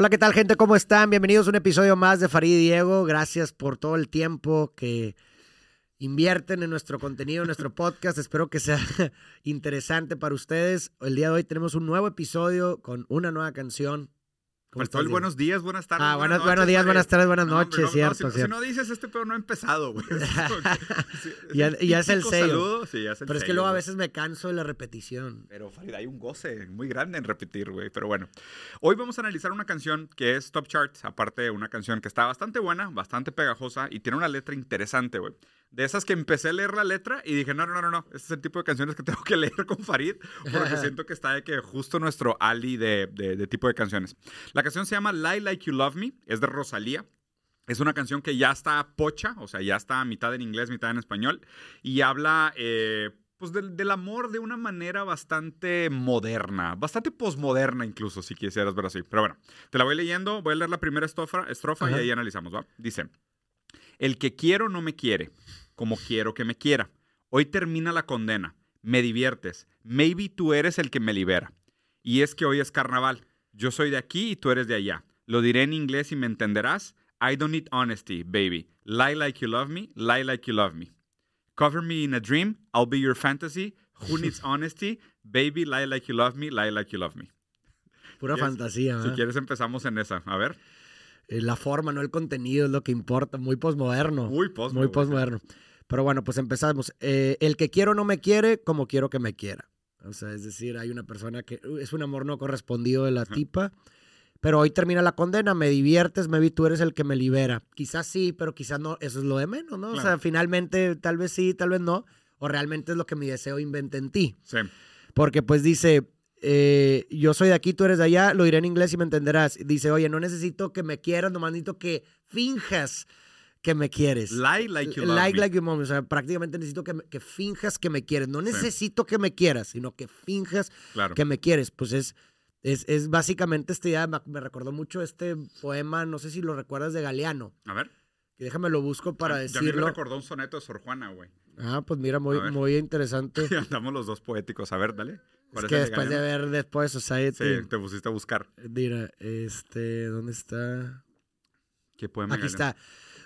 Hola, ¿qué tal gente? ¿Cómo están? Bienvenidos a un episodio más de Farid y Diego. Gracias por todo el tiempo que invierten en nuestro contenido, en nuestro podcast. Espero que sea interesante para ustedes. El día de hoy tenemos un nuevo episodio con una nueva canción. ¿Cómo Faltó el buenos días, buenas tardes. Ah, buenos, buenos días, buenas tardes, buenas noches, no, cierto, si, cierto. si, no dices este pedo no ha empezado, güey. ya, ya es el sello. Saludo, sí, ya es el Pero es que luego a veces me canso de la repetición. Pero Farid, hay un goce muy grande en repetir, güey. Pero bueno, hoy vamos a analizar una canción que es Top Charts, aparte de una canción que está bastante buena, bastante pegajosa y tiene una letra interesante, güey. De esas que empecé a leer la letra y dije, no, no, no, no, este es el tipo de canciones que tengo que leer con Farid porque siento que está de que justo nuestro ali de, de, de tipo de canciones. La canción se llama Lie Like You Love Me, es de Rosalía. Es una canción que ya está pocha, o sea, ya está mitad en inglés, mitad en español, y habla eh, pues del, del, amor de una manera bastante moderna, bastante posmoderna incluso, si quisieras ver así. Pero bueno, te la voy leyendo, voy a leer la primera estrofa, estrofa y ahí analizamos, ¿va? Dice, el que quiero no me quiere, como quiero que me quiera. Hoy termina la condena, me diviertes, maybe tú eres el que me libera. Y es que hoy es carnaval, yo soy de aquí y tú eres de allá. Lo diré en inglés y me entenderás. I don't need honesty, baby. Lie like you love me, lie like you love me. Cover me in a dream, I'll be your fantasy. Who needs honesty? Baby, lie like you love me, lie like you love me. Pura Yes. fantasía, Si quieres empezamos en esa. A ver. Eh, La forma, no el contenido es lo que importa. Muy posmoderno. Muy posmo, Muy posmoderno. Pero bueno, pues empezamos. Eh, el que quiero no me quiere como quiero que me quiera. O sea, es decir, hay una persona que uh, es un amor no correspondido de la Ajá. tipa. Pero hoy termina la condena, me diviertes, maybe tú eres el que me libera. Quizás sí, pero quizás no, eso es lo de menos, ¿no? O sea, Claro. finalmente tal vez sí, tal vez no. O realmente es lo que mi deseo inventa en ti. Sí. Porque pues dice, eh, yo soy de aquí, tú eres de allá, lo diré en inglés y me entenderás. Dice, oye, no necesito que me quieras, nomás necesito que finjas que me quieres. Lie like you love like, me. like you love me. O sea, prácticamente necesito que, me- que finjas que me quieres. No necesito que me quieras, sino que finjas Claro. que me quieres. Pues es, es, es básicamente esta idea, me, recordó mucho este poema, no sé si lo recuerdas de Galeano. A ver. Déjame lo busco para ya a mí me decirlo. recordó un soneto de Sor Juana, güey. Ah, pues mira, muy, muy interesante. Andamos los dos poéticos. A ver, dale. Es ¿Cuál que después de ver después Society. Sí, te pusiste a buscar. Mira, este, ¿dónde está? ¿Qué poema Aquí está.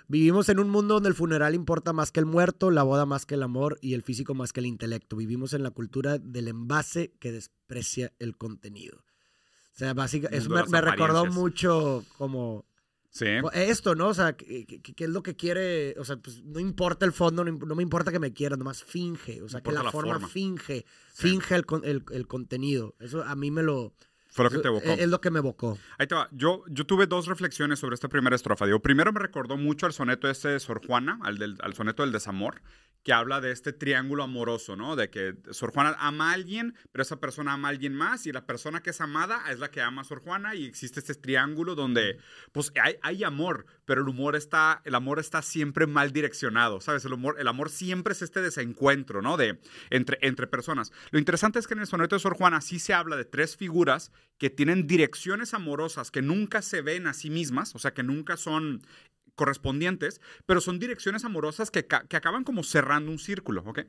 Vivimos en un mundo donde el funeral importa más que el muerto, la boda más que el amor y el físico más que el intelecto. Vivimos en la cultura del envase que desprecia el contenido. O sea, básicamente, eso me, recordó mucho como Sí. esto, ¿no? O sea, ¿qué, es lo que quiere? O sea, pues no importa el fondo, no, no me importa que me quieras, nomás finge. O sea, que Importa la, la forma, forma. finge, Sí. finge el, con- el- el contenido. Eso a mí me lo... Fue lo que te evocó. Es, es lo que me evocó. Ahí te va. Yo, yo tuve dos reflexiones sobre esta primera estrofa. Digo, primero me recordó mucho al soneto este de Sor Juana, al, del, al soneto del desamor, que habla de este triángulo amoroso, ¿no? De que Sor Juana ama a alguien, pero esa persona ama a alguien más y la persona que es amada es la que ama a Sor Juana y existe este triángulo donde, pues, hay, amor, pero el humor está, el amor está siempre mal direccionado, ¿sabes? El amor, el amor siempre es este desencuentro, ¿no? De, entre, entre personas. Lo interesante es que en el soneto de Sor Juana sí se habla de tres figuras que tienen direcciones amorosas que nunca se ven a sí mismas, o sea, que nunca son correspondientes, pero son direcciones amorosas que, que acaban como cerrando un círculo, ¿ok?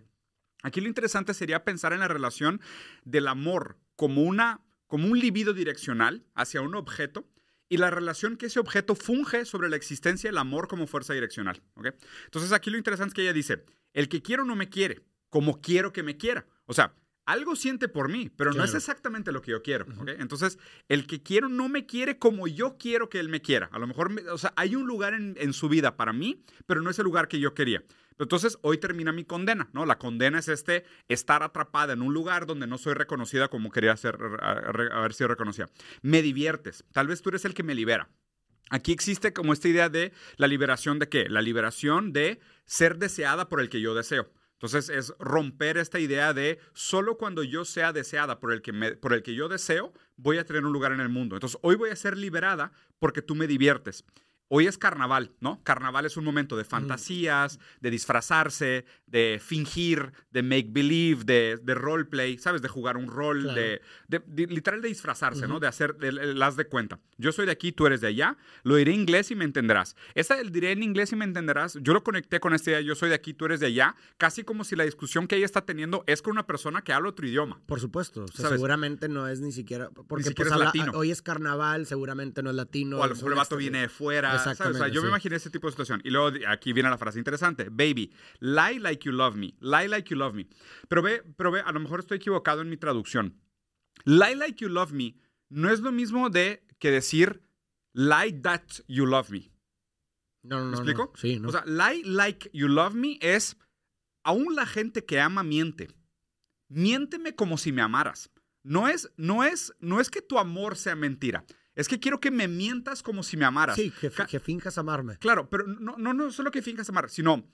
Aquí lo interesante sería pensar en la relación del amor como, una, como un libido direccional hacia un objeto y la relación que ese objeto funge sobre la existencia del amor como fuerza direccional, ¿ok? Entonces aquí lo interesante es que ella dice, el que quiero no me quiere, como quiero que me quiera. O sea, algo siente por mí, pero no es exactamente lo que yo quiero. Entonces, el que quiero no me quiere como yo quiero que él me quiera. A lo mejor, me- o sea, hay un lugar en, en su vida para mí, pero no es el lugar que yo quería. Entonces, hoy termina mi condena, ¿no? La condena es este estar atrapada en un lugar donde no soy reconocida como quería ser, haber sido reconocida. Me diviertes. Tal vez tú eres el que me libera. Aquí existe como esta idea de la liberación de qué? La liberación de ser deseada por el que yo deseo. Entonces es romper esta idea de solo cuando yo sea deseada por el que, por el que yo deseo, voy a tener un lugar en el mundo. Entonces hoy voy a ser liberada porque tú me diviertes. Hoy es carnaval, ¿no? Carnaval es un momento de fantasías, de disfrazarse, de fingir, de make believe, de, de roleplay, ¿sabes? De jugar un rol, Claro. de, de- de- literal de disfrazarse, ¿no? De hacer haz de cuenta. Yo soy de aquí, tú eres de allá. Lo diré en inglés y me entenderás. Esta del diré en inglés y me entenderás, yo lo conecté con esta idea, yo soy de aquí, tú eres de allá, casi como si la discusión que ella está teniendo es con una persona que habla otro idioma. Por supuesto, o sea, ¿Sabes? seguramente no es ni siquiera, porque siquiera pues, es habla- latino. hoy es carnaval, seguramente no es latino. O a lo mejor el vato viene de fuera. ¿Sabes? O sea, Exactamente, yo me sí. imaginé ese tipo de situación. Y luego aquí viene la frase interesante. Baby, lie like you love me. Lie like you love me. Pero ve, pero ve, a lo mejor estoy equivocado en mi traducción. Lie like you love me no es lo mismo de que decir lie that you love me. No, no, ¿Me no, explico? no. Sí, ¿no? O sea, lie like you love me es aún la gente que ama miente. Miénteme como si me amaras. No es, no es, no es que tu amor sea mentira. Es que quiero que me mientas como si me amaras. sí, que, que finjas amarme. Claro, pero no, no, no solo que finjas amar, sino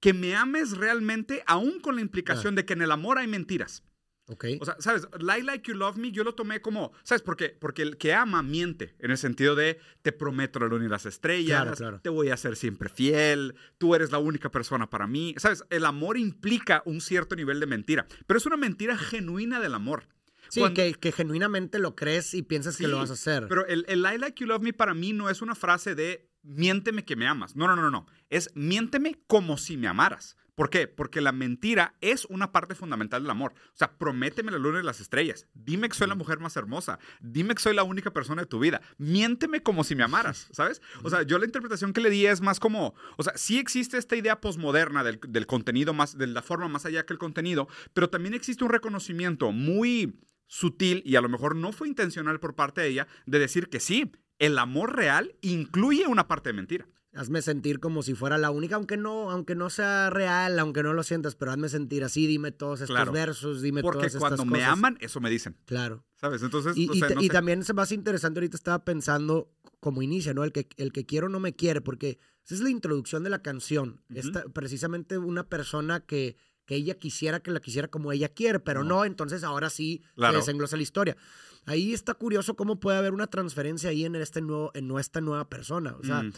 que me ames realmente, aún con la implicación de que en el amor hay mentiras. Ok. O sea, ¿sabes? Lie like you love me, yo lo tomé como, ¿sabes por qué? Porque el que ama miente, en el sentido de te prometo la luna y las estrellas, Claro, claro. te voy a ser siempre fiel, tú eres la única persona para mí. ¿Sabes? El amor implica un cierto nivel de mentira, pero es una mentira genuina del amor. Sí, cuando- que, que genuinamente lo crees y piensas que lo vas a hacer. Pero el, el lie like you love me para mí no es una frase de miénteme que me amas. No, no, no, no, no. Es miénteme como si me amaras. ¿Por qué? Porque la mentira es una parte fundamental del amor. O sea, prométeme la luna y las estrellas. Dime que soy la mujer más hermosa. Dime que soy la única persona de tu vida. Miénteme como si me amaras, ¿sabes? O sea, yo la interpretación que le di es más como, o sea, sí existe esta idea posmoderna del, del contenido más, de la forma más allá que el contenido, pero también existe un reconocimiento muy sutil y a lo mejor no fue intencional por parte de ella de decir que sí, el amor real incluye una parte de mentira. Hazme sentir como si fuera la única, aunque no, aunque no sea real, aunque no lo sientas, pero hazme sentir así, dime todos estos Claro. versos, dime Porque todas estas cuando me cosas. aman, eso me dicen, Claro. ¿sabes? Entonces, Y, o y sea, te- no y sé. también es más interesante, ahorita estaba pensando como inicia, ¿no? El que, el que quiero no me quiere, porque esa es la introducción de la canción. Ujú. Esta- precisamente una persona que, que ella quisiera que la quisiera como ella quiere, pero No. no, entonces ahora sí Claro. se desenglosa la historia. Ahí está curioso cómo puede haber una transferencia ahí en, este nuevo, en esta nueva persona. O sea, Mm.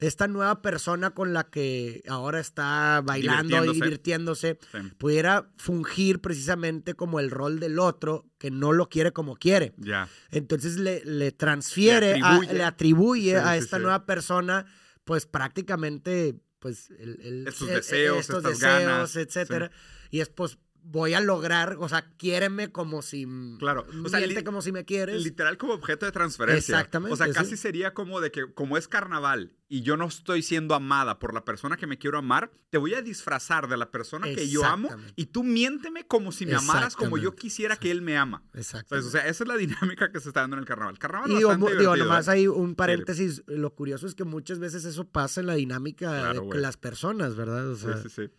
esta nueva persona con la que ahora está bailando y Divirtiéndose. Sí. pudiera fungir precisamente como el rol del otro que no lo quiere como quiere. Ya. Entonces le, le transfiere, Le a- atribuye. le atribuye Sí, a esta sí. nueva persona, pues prácticamente, pues, el, el- Estos el- deseos, estos estas deseos, ganas, etcétera. Y es, pues, voy a lograr, o sea, quiéreme como si, Claro, o sea, miente li- como si me quieres. Literal como objeto de transferencia. Exactamente, O sea, sí. casi sería como de que como es carnaval y yo no estoy siendo amada por la persona que me quiero amar, te voy a disfrazar de la persona que yo amo y tú miénteme como si me amaras como yo quisiera que él me ama. Exacto. O sea, esa es la dinámica que se está dando en el carnaval. Carnaval Y digo, bastante digo, divertido, nomás ¿eh? hay un paréntesis. Lo curioso es que muchas veces eso pasa en la dinámica Claro, de güey. las personas, ¿verdad? O sea, Sí, sí, sí.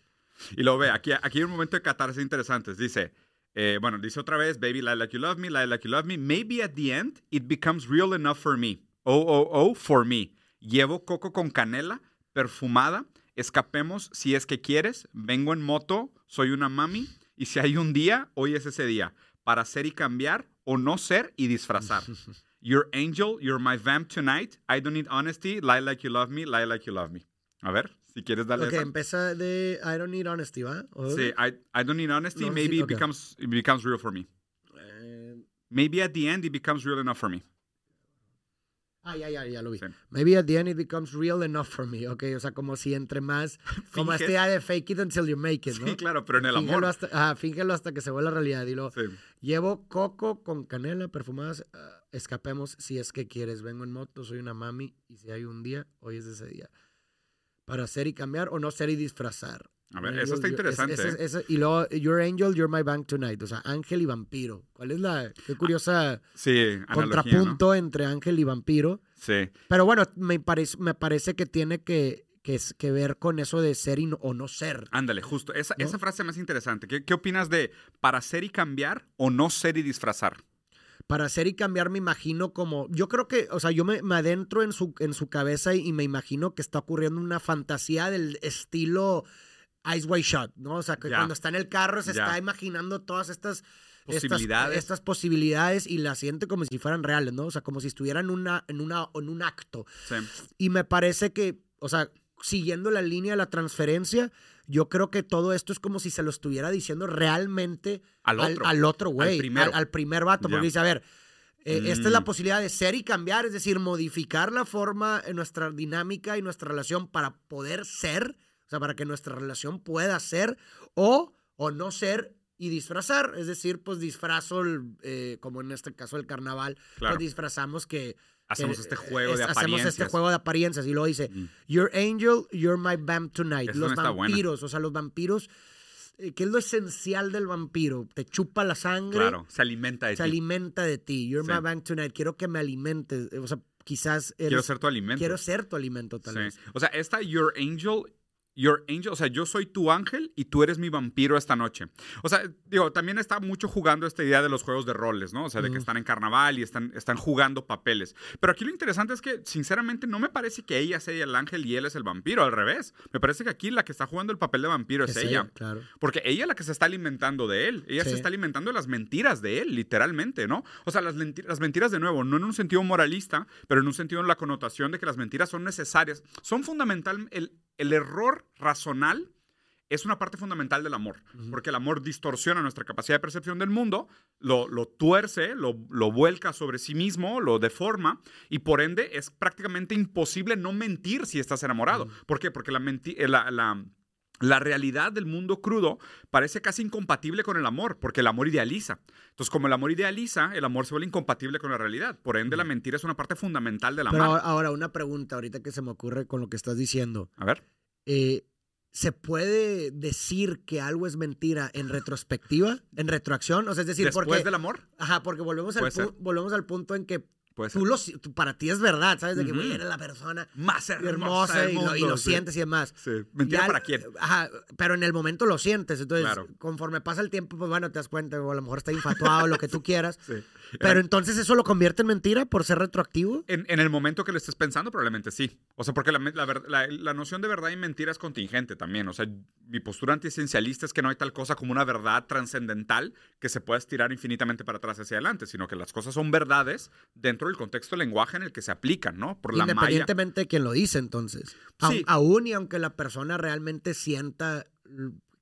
Y lo ve, aquí, aquí hay un momento de catarsis interesantes. Dice, eh, bueno, dice otra vez, baby, lie like you love me, lie like you love me. Maybe at the end it becomes real enough for me. Oh, oh, oh, for me. Llevo coco con canela, perfumada. Escapemos si es que quieres. Vengo en moto, soy una mami. Y si hay un día, hoy es ese día. Para ser y cambiar, o no ser y disfrazar. Your angel, you're my vamp tonight. I don't need honesty. Lie like you love me, lie like you love me. A ver, si quieres darle ok, esa. empieza de I don't need honesty, ¿va? ¿O- Sí, I, I don't need honesty. No, sí, Maybe ok. it, becomes, it becomes real for me. Eh, Maybe at the end it becomes real enough for me. Ah, ya, ya, ya lo vi. Sí. Maybe at the end it becomes real enough for me. Ok, o sea, como si entre más. Como esta idea de fake it until you make it, ¿no? Sí, claro, pero en el Fíngelo amor. Hasta, ajá, fíngelo hasta que se vuelva realidad. Y lo, Sí. llevo coco con canela perfumadas. ah, escapemos si es que quieres. Vengo en moto, soy una mami. Y si hay un día, hoy es ese día. Para ser y cambiar o no ser y disfrazar. A ver, Angel, eso está interesante. ¿eh? y luego, Your Angel, You're My Bank Tonight. O sea, ángel y vampiro. ¿Cuál es la qué curiosa Sí, analogía, contrapunto entre ángel y vampiro? Sí. Pero bueno, me parece, me parece que tiene que, que, ver con eso de ser y no- o no ser. Ándale, justo. Esa, ¿No? esa frase más interesante. ¿Qué, ¿Qué opinas de para ser y cambiar o no ser y disfrazar? Para ser y cambiar me imagino como, yo creo que, o sea, yo me, me adentro en su, en su cabeza y, y me imagino que está ocurriendo una fantasía del estilo Ice White Shot, ¿no? O sea, que Ya. cuando está en el carro se Ya. está imaginando todas estas Posibilidades. Estas, posibilidades y las siente como si fueran reales, ¿no? O sea, como si estuvieran una, en, una, en un acto. Sí. Y me parece que, o sea, siguiendo la línea de la transferencia, yo creo que todo esto es como si se lo estuviera diciendo realmente Al al, otro. al otro güey, Al al, al primer vato, porque dice, a ver, eh, esta es la Mm. posibilidad de ser y cambiar, es decir, modificar la forma en nuestra dinámica y nuestra relación para poder ser, o sea, para que nuestra relación pueda ser o, o no ser y disfrazar, es decir, pues disfrazo, el, eh, como en este caso el carnaval, Claro. pues disfrazamos que... Hacemos que, este eh, juego de apariencias. Hacemos este juego de apariencias y luego dice, Mm. You're angel, you're my vamp tonight. Los no está buena. vampiros, o sea, los vampiros, eh, ¿qué es lo esencial del vampiro? Te chupa la sangre, Claro, se alimenta de se ti. alimenta de ti. You're Sí. my vamp tonight. Quiero que me alimentes. eh, O sea, quizás eres- Quiero ser tu alimento. quiero ser tu alimento, tal Sí. vez. O sea, esta Your Angel, Your Angel, o sea, yo soy tu ángel y tú eres mi vampiro esta noche. O sea, digo, también está mucho jugando esta idea de los juegos de roles, ¿no? O sea, de que están en carnaval y están, están jugando papeles. Pero aquí lo interesante es que, sinceramente, no me parece que ella sea el ángel y él es el vampiro, al revés. Me parece que aquí la que está jugando el papel de vampiro es, Es ella. ella, claro. Porque ella es la que se está alimentando de él. Ella Sí. se está alimentando de las mentiras de él, literalmente, ¿no? O sea, las, las mentiras, de nuevo, no en un sentido moralista, pero en un sentido en la connotación de que las mentiras son necesarias. Son fundamental. El, el error razonal es una parte fundamental del amor, porque el amor distorsiona nuestra capacidad de percepción del mundo, lo, lo tuerce, lo, lo vuelca sobre sí mismo, lo deforma, y por ende es prácticamente imposible no mentir si estás enamorado. ¿Por qué? Porque la, eh, la, la- la realidad del mundo crudo parece casi incompatible con el amor, porque el amor idealiza. Entonces, como el amor idealiza, el amor se vuelve incompatible con la realidad. Por ende, la mentira es una parte fundamental del amor. ahora, ahora, una pregunta ahorita que se me ocurre con lo que estás diciendo. A ver. Eh, ¿Se puede decir que algo es mentira en retrospectiva, en retroacción? O sea, es decir, Después porque... del amor, Ajá, porque volvemos al, volvemos al punto en que puede ser. tú lo, tú- para ti es verdad, ¿sabes? De que, güey, eres la persona Más hermosa, del y, lo, y mundo, lo sí. sientes y demás. Sí. ¿Mentira Ya- para quién? Ajá, pero en el momento lo sientes. Entonces, Claro. conforme pasa el tiempo, pues bueno, te das cuenta, o a lo mejor está infatuado, lo que tú quieras. Sí. Pero entonces eso lo convierte en mentira por ser retroactivo. En, en el momento que lo estés pensando, probablemente sí. O sea, porque la, la ver- la- la noción de verdad y mentira es contingente también. O sea, mi postura antiesencialista es que no hay tal cosa como una verdad trascendental que se pueda estirar infinitamente para atrás hacia adelante, sino que las cosas son verdades dentro del contexto del lenguaje en el que se aplican, ¿no? Por la malla. Independientemente de quién lo dice, entonces. Sí. aún y aunque la persona realmente sienta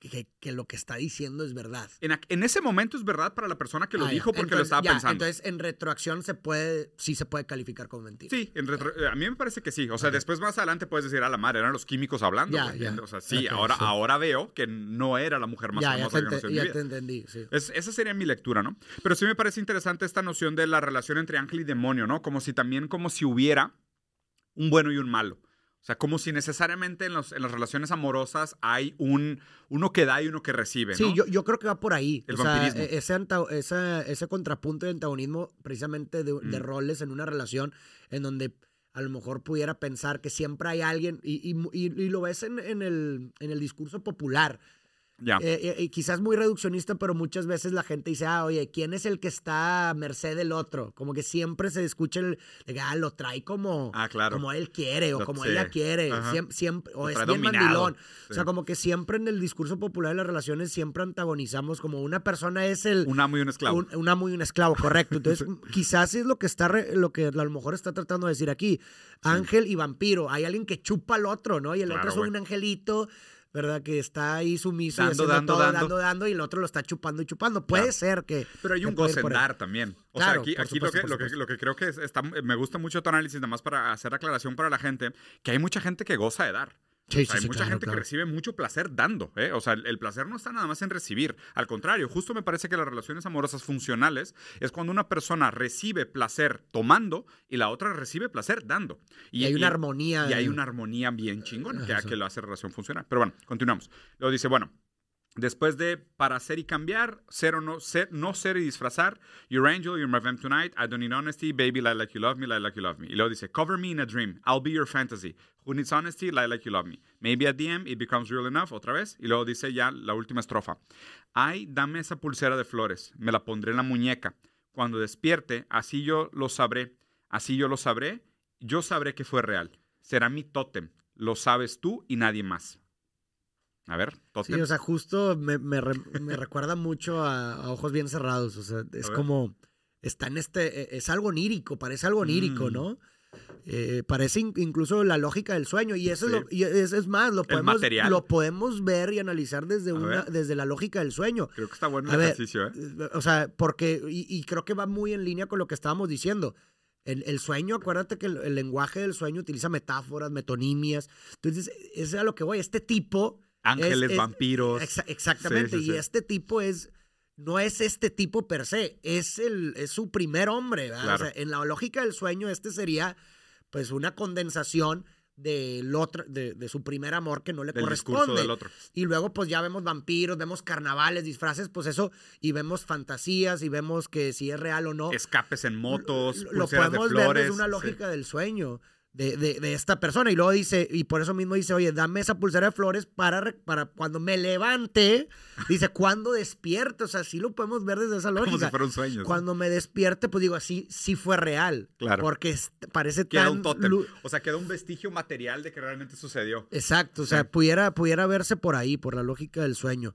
que, que lo que está diciendo es verdad. En, en ese momento es verdad para la persona que lo Ah, dijo porque lo estaba ya, pensando. Entonces, en retroacción se puede, sí se puede calificar como mentira. Sí, en retro- eh, a mí me parece que sí. O sea, después más adelante puedes decir, a la madre, eran los químicos hablando. Ya, güey". ya. O sea, sí, ahora, sí. ahora veo que no era la mujer más te, que conocí en mi ya vida. te entendí, sí. Es- esa sería mi lectura, ¿no? Pero sí me parece interesante esta noción de la relación entre ángel y demonio, ¿no? Como si también, como si hubiera un bueno y un malo. O sea, como si necesariamente en, los- en las relaciones amorosas hay un uno que da y uno que recibe, ¿no? Sí, yo, yo creo que va por ahí. El o sea, vampirismo. e- ese, anta- esa- ese contrapunto de antagonismo precisamente de, de Mm. roles en una relación en donde a lo mejor pudiera pensar que siempre hay alguien y, y y- y lo ves en, en el, en el discurso popular. Ya. Eh, eh, y quizás muy reduccionista, pero muchas veces la gente dice, ah, oye, ¿quién es el que está a merced del otro? Como que siempre se escucha el, de ah, lo trae como, Ah, claro. como él quiere o Lo- como sí. ella quiere. Siem- siempre, o es bien mandilón. O sea, como que siempre en el discurso popular de las relaciones siempre antagonizamos como una persona es el... Un amo y un esclavo. Un, un amo y un esclavo, correcto. Entonces, quizás es lo que está re- lo que a lo mejor está tratando de decir aquí. Ángel y vampiro. Hay alguien que chupa al otro, ¿no? Y el Claro, otro es un angelito, ¿verdad? Que está ahí sumiso y Dando, haciendo dando, todo, dando. dando, dando, y el otro lo está chupando y chupando. Puede Claro. ser que. Pero hay un por ahí. gozendar también. O Claro, sea, aquí, aquí lo, que, lo, que, lo que creo que es- está, me gusta mucho tu análisis, nada más para hacer aclaración para la gente, que hay mucha gente que goza de dar. Sí, sea, sí, hay sí, mucha claro, gente claro. que recibe mucho placer dando, ¿eh? O sea, el, el placer no está nada más en recibir. Al contrario, justo me parece que las relaciones amorosas funcionales es cuando una persona recibe placer tomando y la otra recibe placer dando. Y, hay una armonía. Y hay una armonía bien chingona que, Ajá, sí. que lo hace relación funcionar. Pero bueno, continuamos. Luego dice, bueno, después de para ser y cambiar, ser o no ser, no ser y disfrazar, Your angel, you're my vamp tonight, I don't need honesty, baby, lie like you love me, lie like you love me. Y luego dice, cover me in a dream, I'll be your fantasy. Who needs honesty, lie like you love me. Maybe at the end it becomes real enough, otra vez. Y luego dice ya la última estrofa. Ay, dame esa pulsera de flores, me la pondré en la muñeca. Cuando despierte, así yo lo sabré, así yo lo sabré, yo sabré que fue real. Será mi tótem, lo sabes tú y nadie más. A ver, Sí, Tottenham. o sea, justo me, me re- me recuerda mucho a, a Ojos Bien Cerrados. O sea, es como. Está en este. eh, Es algo onírico, parece algo onírico, Mm. ¿no? Eh, parece in- incluso la lógica del sueño. Y eso, es, Sí. lo- y es, es más, lo podemos, lo podemos ver y analizar desde, A una, ver. desde la lógica del sueño. Creo que está bueno el ejercicio, ¿eh? Eh, O sea, porque, y, y creo que va muy en línea con lo que estábamos diciendo. El, el sueño, acuérdate que el, el lenguaje del sueño utiliza metáforas, metonimias. Entonces, eso es a lo que voy. Este tipo. Ángeles, es- vampiros. Exa- exactamente. Sí, sí, y este tipo es. No es este tipo per se, es, el, es su primer hombre. Claro. sea, en la lógica del sueño, este sería pues una condensación del otro, de, de su primer amor que no le del corresponde. del otro. Y luego pues ya vemos vampiros, vemos carnavales, disfraces, pues eso, y vemos fantasías y vemos que si es real o no. Escapes en motos, lo, lo de podemos ver flores. desde una sí. lógica del sueño de, de- de esta persona. Y luego dice, y por eso mismo dice, oye, dame esa pulsera de flores para, para cuando me levante. Dice, cuando despierte. O sea, sí lo podemos ver desde esa Como si lógica. fuera un sueño. Cuando me despierte, pues digo, así sí fue real. Claro. Porque parece Queda tan... un tótem. O sea, queda un vestigio material de que realmente sucedió. Exacto, o sea, Sí. pudiera, pudiera verse por ahí, por la lógica del sueño.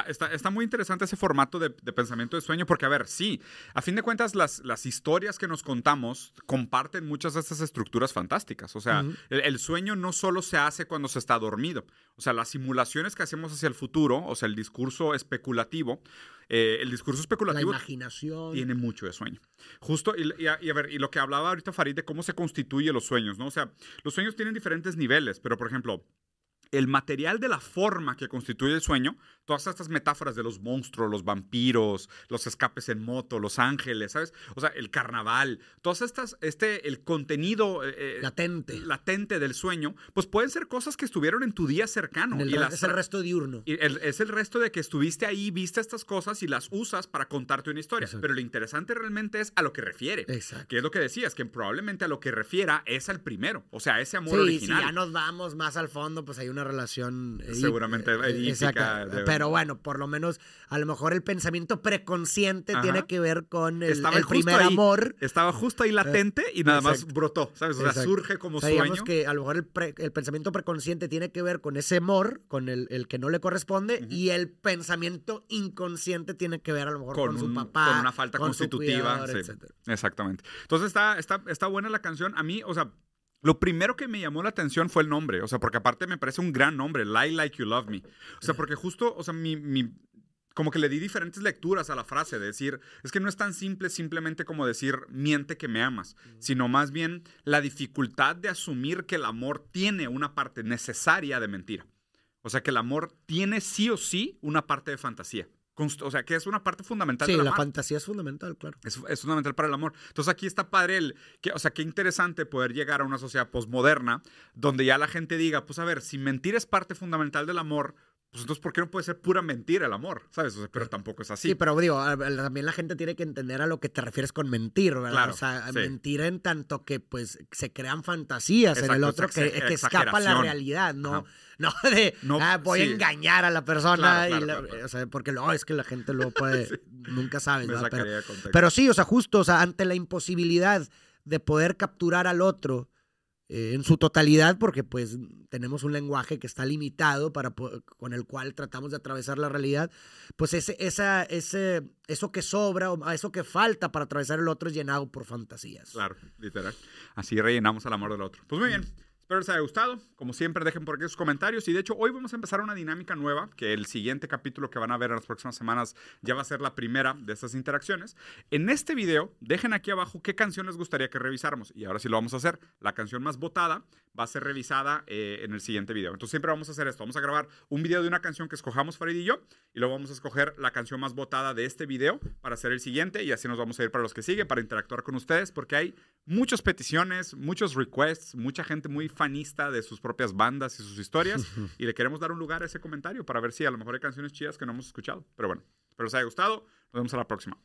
Está, está, está muy interesante ese formato de, de pensamiento de sueño, porque, a ver, sí, a fin de cuentas, las, las historias que nos contamos comparten muchas de estas estructuras fantásticas. O sea, el, el sueño no solo se hace cuando se está dormido. O sea, las simulaciones que hacemos hacia el futuro, o sea, el discurso especulativo, eh, el discurso La especulativo imaginación. tiene mucho de sueño. Justo, y, y a, y a ver, y lo que hablaba ahorita Farid de cómo se constituyen los sueños, ¿no? O sea, los sueños tienen diferentes niveles, pero por ejemplo, el material de la forma que constituye el sueño, todas estas metáforas de los monstruos, los vampiros, los escapes en moto, los ángeles, ¿sabes? O sea, el carnaval, todas estas, este, el contenido eh, eh, Latente. latente del sueño, pues pueden ser cosas que estuvieron en tu día cercano. El y las es el resto diurno. y el- es el resto de que estuviste ahí, viste estas cosas y las usas para contarte una historia. Exacto. Pero lo interesante realmente es a lo que refiere. Exacto. Que es lo que decías, que probablemente a lo que refiera es al primero. O sea, ese amor Sí, original. si ya nos vamos más al fondo, pues hay una relación. eh, Seguramente eh, de- Pero bueno, por lo menos, a lo mejor el pensamiento preconsciente Ajá. tiene que ver con el, el primer ahí. amor. Estaba justo ahí latente y nada más brotó, ¿sabes? O sea, Exacto. surge como O sea, digamos sueño. que a lo mejor el, pre- el pensamiento preconsciente tiene que ver con ese amor, con el, el que no le corresponde, Ujú. y el pensamiento inconsciente tiene que ver a lo mejor con, Con, su un- papá. con una falta con constitutiva. cuidador, sí, exactamente. Entonces está, está, está buena la canción. A mí, o sea, lo primero que me llamó la atención fue el nombre. O sea, porque aparte me parece un gran nombre, Lie Like You Love Me. O sea, porque justo, o sea, mi, mi- como que le di diferentes lecturas a la frase, de decir, es que no es tan simple simplemente como decir, miente que me amas, sino más bien la dificultad de asumir que el amor tiene una parte necesaria de mentira. O sea, que el amor tiene sí o sí una parte de fantasía. O sea, que es una parte fundamental Sí, del la amor. fantasía es fundamental, claro. Es, es fundamental para el amor. Entonces aquí está padre el, que, o sea, qué interesante poder llegar a una sociedad posmoderna donde ya la gente diga, pues a ver, si mentir es parte fundamental del amor, pues entonces ¿por qué no puede ser pura mentira el amor? ¿Sabes? O sea, pero tampoco es así. Sí, pero digo, también la gente tiene que entender a lo que te refieres con mentir, ¿verdad? Claro, o sea, sí. mentir en tanto que pues se crean fantasías en el otro que, que escapa la realidad, no, Ajá. no de No, ah, voy a engañar a la persona Claro, y la- o sea, porque luego es que la gente luego puede, Sí. nunca sabes, Me ¿verdad? Pero, pero sí, o sea, justo, o sea, ante la imposibilidad de poder capturar al otro eh, en su totalidad, porque pues tenemos un lenguaje que está limitado para con el cual tratamos de atravesar la realidad, pues ese, esa, ese, eso que sobra o eso que falta para atravesar el otro es llenado por fantasías. Claro, literal. Así rellenamos el amor del otro. Pues muy bien. Espero les haya gustado. Como siempre, dejen por aquí sus comentarios. Y de hecho, hoy vamos a empezar una dinámica nueva, que el siguiente capítulo que van a ver en las próximas semanas ya va a ser la primera de estas interacciones. En este video, dejen aquí abajo qué canción les gustaría que revisáramos. Y ahora sí lo vamos a hacer. La canción más votada va a ser revisada eh, en el siguiente video. Entonces siempre vamos a hacer esto. Vamos a grabar un video de una canción que escojamos Farid y yo. Y luego vamos a escoger la canción más votada de este video para hacer el siguiente. Y así nos vamos a ir para los que siguen, para interactuar con ustedes, porque hay muchas peticiones, muchos requests, mucha gente muy fanista de sus propias bandas y sus historias. y le queremos dar un lugar a ese comentario para ver si a lo mejor hay canciones chidas que no hemos escuchado. Pero bueno, espero les haya gustado. Nos vemos a la próxima.